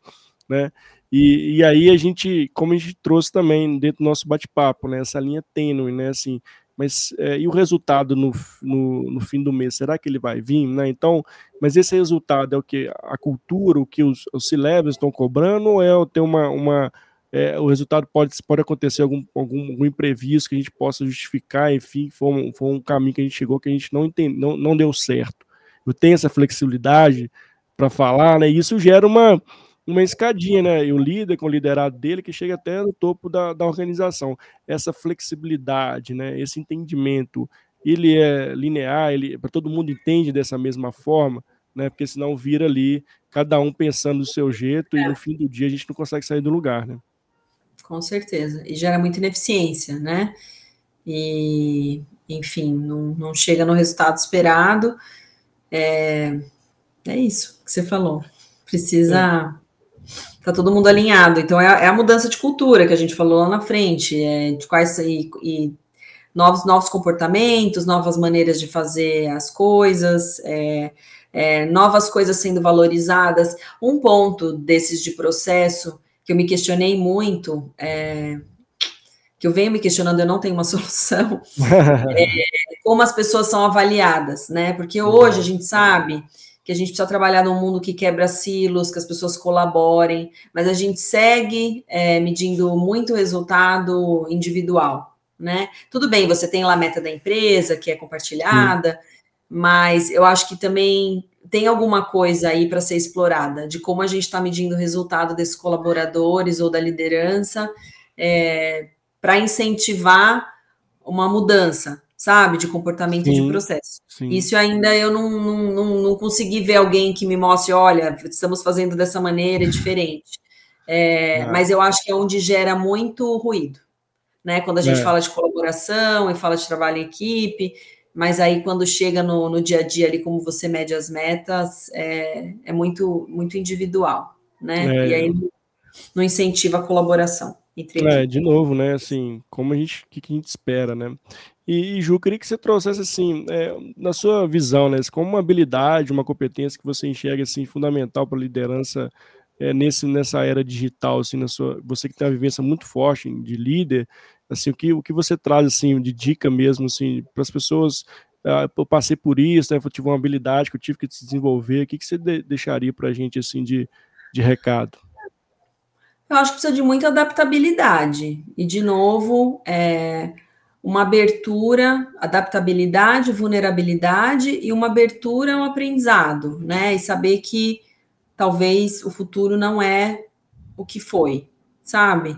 né? E, e aí a gente, como a gente trouxe também dentro do nosso bate-papo, né? Essa linha tênue, né? Assim, mas é, e o resultado no, no, no, fim do mês, será que ele vai vir? Né? Então, mas esse resultado é o que? A cultura, o que os, os C-Levels estão cobrando, ou é ter uma. uma é, o resultado pode, pode acontecer algum, algum, algum, imprevisto que a gente possa justificar, enfim, foi um, foi um caminho que a gente chegou que a gente não, entende, não, não deu certo. Eu tenho essa flexibilidade para falar, né? E isso gera uma, uma escadinha, né? E o líder com o liderado dele que chega até no topo da, da organização. Essa flexibilidade, né? Esse entendimento, ele é linear, ele para todo mundo entende dessa mesma forma, né? Porque senão vira ali cada um pensando do seu jeito é. e no fim do dia a gente não consegue sair do lugar, né? Com certeza. E gera muita ineficiência, né? E, enfim, não, não chega no resultado esperado. É, é isso que você falou. Precisa. É. Tá todo mundo alinhado. Então, é, é, a mudança de cultura que a gente falou lá na frente. É, de quais e, e novos, novos comportamentos, novas maneiras de fazer as coisas, é, é, novas coisas sendo valorizadas. Um ponto desses de processo que eu me questionei muito, é, que eu venho me questionando, eu não tenho uma solução, é, como as pessoas são avaliadas, né? Porque hoje a gente sabe que a gente precisa trabalhar num mundo que quebra silos, que as pessoas colaborem, mas a gente segue é, medindo muito resultado individual, né? Tudo bem, você tem lá a meta da empresa, que é compartilhada, Sim. mas eu acho que também tem alguma coisa aí para ser explorada, de como a gente está medindo o resultado desses colaboradores ou da liderança, é, para incentivar uma mudança, sabe, de comportamento sim, de processo. Sim. Isso ainda eu não, não, não, não, consegui ver alguém que me mostre, olha, estamos fazendo dessa maneira, é diferente. É, ah. Mas eu acho que é onde gera muito ruído, né? Quando a gente é. fala de colaboração e fala de trabalho em equipe, mas aí quando chega no, no dia a dia ali, como você mede as metas, é, é muito, muito individual, né? É. E aí não incentiva a colaboração. É, de novo, né? Assim, como a gente, que, que a gente espera, né? E, e Ju, queria que você trouxesse assim, é, na sua visão, né, como uma habilidade, uma competência que você enxerga assim fundamental para a liderança é, nesse nessa era digital, assim, na sua, você que tem uma vivência muito forte de líder, assim, o que o que você traz assim de dica mesmo assim para as pessoas ah, eu passei por isso, né, eu tive uma habilidade que eu tive que desenvolver, o que, que você de, deixaria para a gente assim de, de recado? Eu acho que precisa de muita adaptabilidade e de novo é, uma abertura, adaptabilidade, vulnerabilidade e uma abertura ao aprendizado, né? E saber que talvez o futuro não é o que foi, sabe?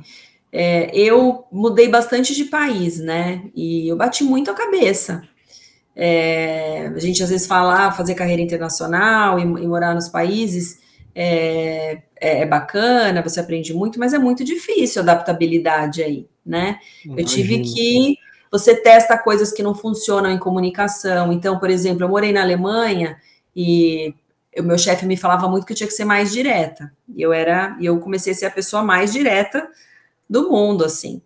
É, eu mudei bastante de país, né? E eu bati muito a cabeça. É, a gente às vezes fala ah, fazer carreira internacional e, e morar nos países é, é, é, bacana, você aprende muito, mas é muito difícil a adaptabilidade aí, né? Imagina. Eu tive que você testa coisas que não funcionam em comunicação. Então, por exemplo, eu morei na Alemanha e o meu chefe me falava muito que eu tinha que ser mais direta. E eu era, e eu comecei a ser a pessoa mais direta do mundo, assim.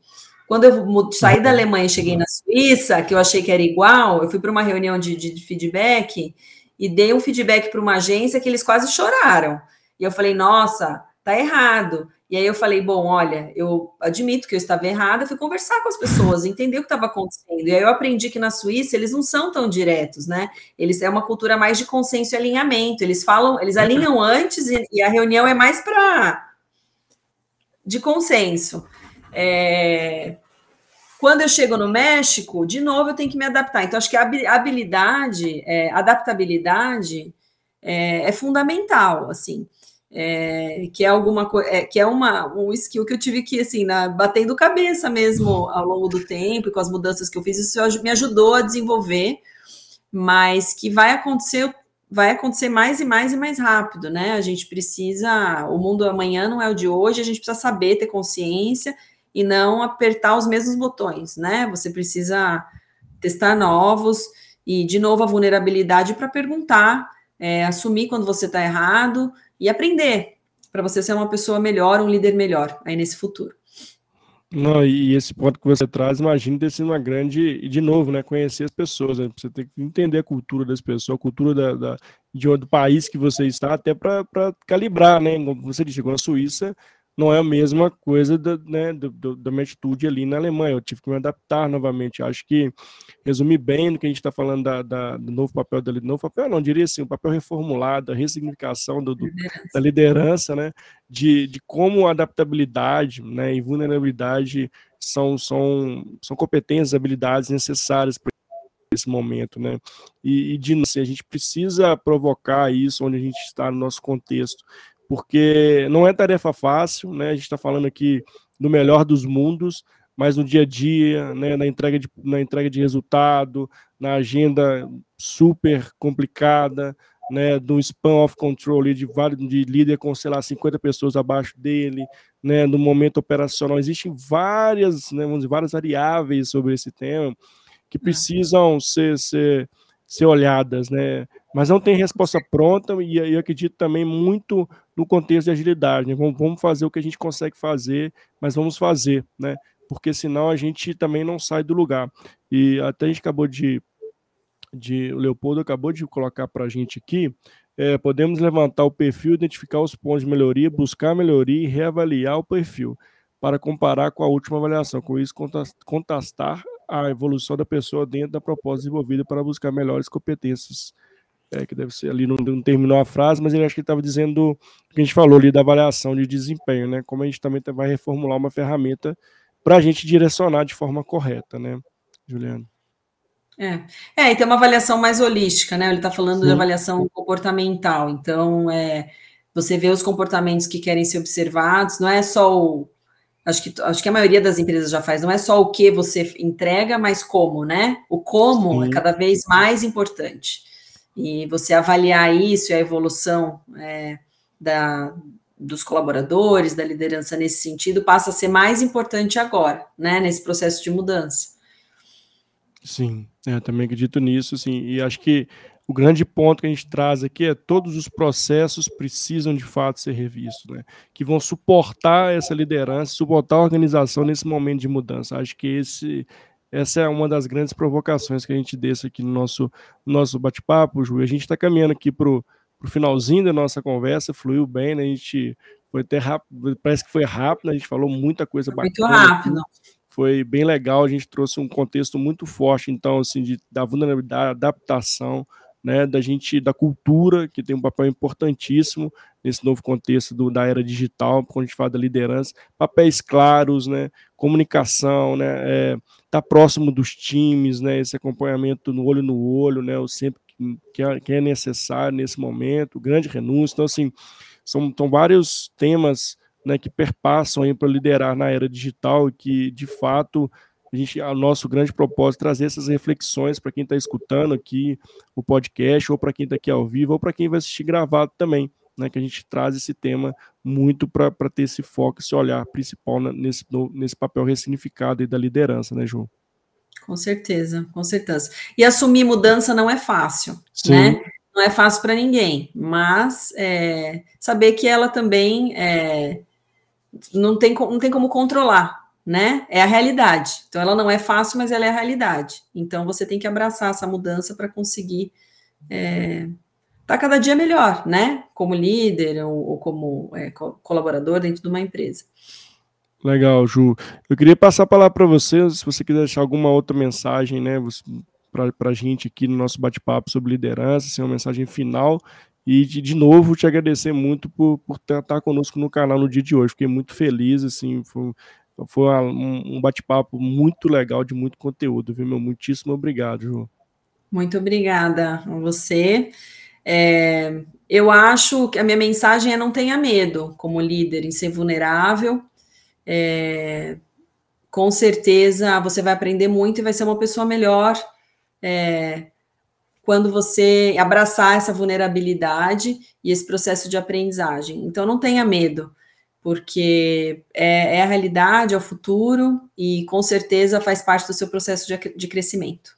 Quando eu saí da Alemanha e cheguei na Suíça, que eu achei que era igual, eu fui para uma reunião de, de, feedback e dei um feedback para uma agência que eles quase choraram. E eu falei, nossa, tá errado. E aí eu falei, bom, olha, eu admito que eu estava errada, fui conversar com as pessoas, entender o que estava acontecendo. E aí eu aprendi que na Suíça eles não são tão diretos, né? Eles é uma cultura mais de consenso e alinhamento. Eles falam, eles alinham antes e, e a reunião é mais para de consenso. É... Quando eu chego no México, de novo eu tenho que me adaptar. Então, acho que a habilidade, é, adaptabilidade é, é fundamental, assim é, que é alguma é, que é uma, um skill que eu tive que, assim, na, batendo cabeça mesmo ao longo do tempo e com as mudanças que eu fiz, isso me ajudou a desenvolver, mas que vai acontecer, vai acontecer mais e mais e mais rápido, né? A gente precisa, o mundo amanhã não é o de hoje, a gente precisa saber ter consciência e não apertar os mesmos botões, né? Você precisa testar novos e, de novo, a vulnerabilidade para perguntar, é, assumir quando você está errado, e aprender para você ser uma pessoa melhor, um líder melhor aí nesse futuro. Não, e esse ponto que você traz, imagina ter sido uma grande, e de novo, né, conhecer as pessoas, né, você tem que entender a cultura das pessoas, a cultura da, da de, do país que você está, até para calibrar, né, como você disse, chegou na Suíça, não é a mesma coisa da, né, do, do, da minha atitude ali na Alemanha. Eu tive que me adaptar novamente. Acho que resumir bem no que a gente está falando da, da, do novo papel da novo papel, não diria assim, o papel reformulado, a ressignificação do, do, da liderança, né, de, de como adaptabilidade né, e vulnerabilidade são, são, são competências, habilidades necessárias para esse momento, né? E, e de assim, a gente precisa provocar isso onde a gente está no nosso contexto, porque não é tarefa fácil, né? A gente está falando aqui do melhor dos mundos, mas no dia a dia, né, na, entrega de, na entrega de resultado, na agenda super complicada, né, do spam of control de, de líder com, sei lá, 50 pessoas abaixo dele, né, no momento operacional. Existem várias, né, dizer, várias variáveis sobre esse tema que é. precisam ser, ser, ser olhadas, né, mas não tem resposta pronta e eu acredito também muito no contexto de agilidade, né, vamos, fazer o que a gente consegue fazer, mas vamos fazer, né, porque senão a gente também não sai do lugar. E até a gente acabou de de o Leopoldo acabou de colocar para a gente aqui, é, podemos levantar o perfil, identificar os pontos de melhoria, buscar melhoria e reavaliar o perfil para comparar com a última avaliação. Com isso, contrastar a evolução da pessoa dentro da proposta desenvolvida para buscar melhores competências. É, que deve ser ali, não, não terminou a frase, mas ele acho que estava dizendo o que a gente falou ali da avaliação de desempenho, né? Como a gente também vai reformular uma ferramenta para a gente direcionar de forma correta, né, Juliano? É. é, e tem uma avaliação mais holística, né? Ele está falando Sim. de avaliação comportamental. Então, é, você vê os comportamentos que querem ser observados, não é só o. Acho que, acho que a maioria das empresas já faz, não é só o que você entrega, mas como, né? O como é Sim. é cada vez mais importante. E você avaliar isso e a evolução é, da, dos colaboradores, da liderança nesse sentido, passa a ser mais importante agora, né? Nesse processo de mudança. Sim, é, eu também acredito nisso, sim, e acho que o grande ponto que a gente traz aqui é todos os processos precisam de fato ser revistos, né? Que vão suportar essa liderança, suportar a organização nesse momento de mudança. Acho que esse, essa é uma das grandes provocações que a gente deixa aqui no nosso, nosso bate-papo, Ju. A gente está caminhando aqui para o finalzinho da nossa conversa, fluiu bem, né? A gente foi até rápido, parece que foi rápido, né? a gente falou muita coisa bacana. Muito rápido. Aqui foi bem legal, a gente trouxe um contexto muito forte, então, assim, de, da vulnerabilidade, da adaptação, né, da gente, da cultura, que tem um papel importantíssimo nesse novo contexto do, da era digital, quando a gente fala da liderança, papéis claros, né, comunicação, né, é, tá próximo dos times, né, esse acompanhamento no olho no olho, né, o sempre que é, que é necessário nesse momento, grande renúncia, então, assim, são, são vários temas né, que perpassam para liderar na era digital e que, de fato, a gente, o nosso grande propósito é trazer essas reflexões para quem está escutando aqui o podcast, ou para quem está aqui ao vivo, ou para quem vai assistir gravado também, né, que a gente traz esse tema muito para ter esse foco, esse olhar principal nesse, no, nesse papel ressignificado da liderança, né, João? Com certeza, com certeza. E assumir mudança não é fácil, Sim. né? Não é fácil para ninguém, mas é, saber que ela também é, não tem, não tem como controlar, né? É a realidade. Então, ela não é fácil, mas ela é a realidade. Então, você tem que abraçar essa mudança para conseguir é, tá cada dia melhor, né? Como líder ou, ou como é, colaborador dentro de uma empresa. Legal, Ju. Eu queria passar a palavra para você, se você quiser deixar alguma outra mensagem, né, para a gente aqui no nosso bate-papo sobre liderança, assim, uma mensagem final, e de, de novo te agradecer muito por, por estar conosco no canal no dia de hoje. Fiquei muito feliz, assim, foi, foi um, um bate-papo muito legal, de muito conteúdo, viu, meu? Muitíssimo obrigado, Ju. Muito obrigada a você. É, eu acho que a minha mensagem é não tenha medo, como líder, em ser vulnerável. É, com certeza você vai aprender muito e vai ser uma pessoa melhor. É, quando você abraçar essa vulnerabilidade e esse processo de aprendizagem. Então, não tenha medo, porque é, é a realidade, é o futuro e com certeza faz parte do seu processo de, de crescimento.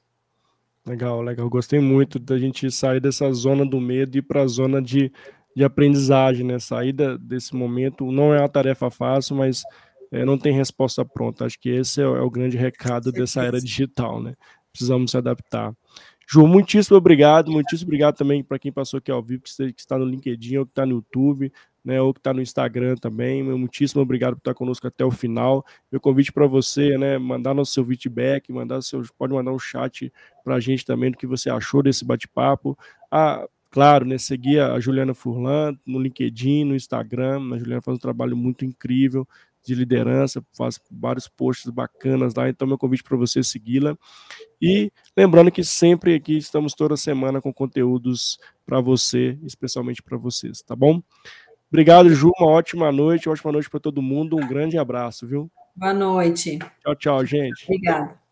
Legal, legal. Gostei muito da gente sair dessa zona do medo e ir para a zona de, de aprendizagem, né? Sair desse momento não é uma tarefa fácil, mas é, não tem resposta pronta. Acho que esse é, é o grande recado dessa era digital, né? Precisamos se adaptar. Ju, muitíssimo obrigado, muitíssimo obrigado também para quem passou aqui ao vivo, que está no LinkedIn, ou que está no YouTube, né, ou que está no Instagram também. Muitíssimo obrigado por estar conosco até o final. Meu convite para você, né, mandar nosso seu feedback, mandar seu, pode mandar um chat para a gente também do que você achou desse bate-papo. Ah, claro, né, seguir a Juliana Furlan no LinkedIn, no Instagram. A Juliana faz um trabalho muito incrível de liderança, faz vários posts bacanas lá, então meu convite para você segui-la. E lembrando que sempre aqui estamos toda semana com conteúdos para você, especialmente para vocês, tá bom? Obrigado, Ju. Uma ótima noite, uma ótima noite para todo mundo. Um grande abraço, viu? Boa noite. Tchau, tchau, gente. Obrigada.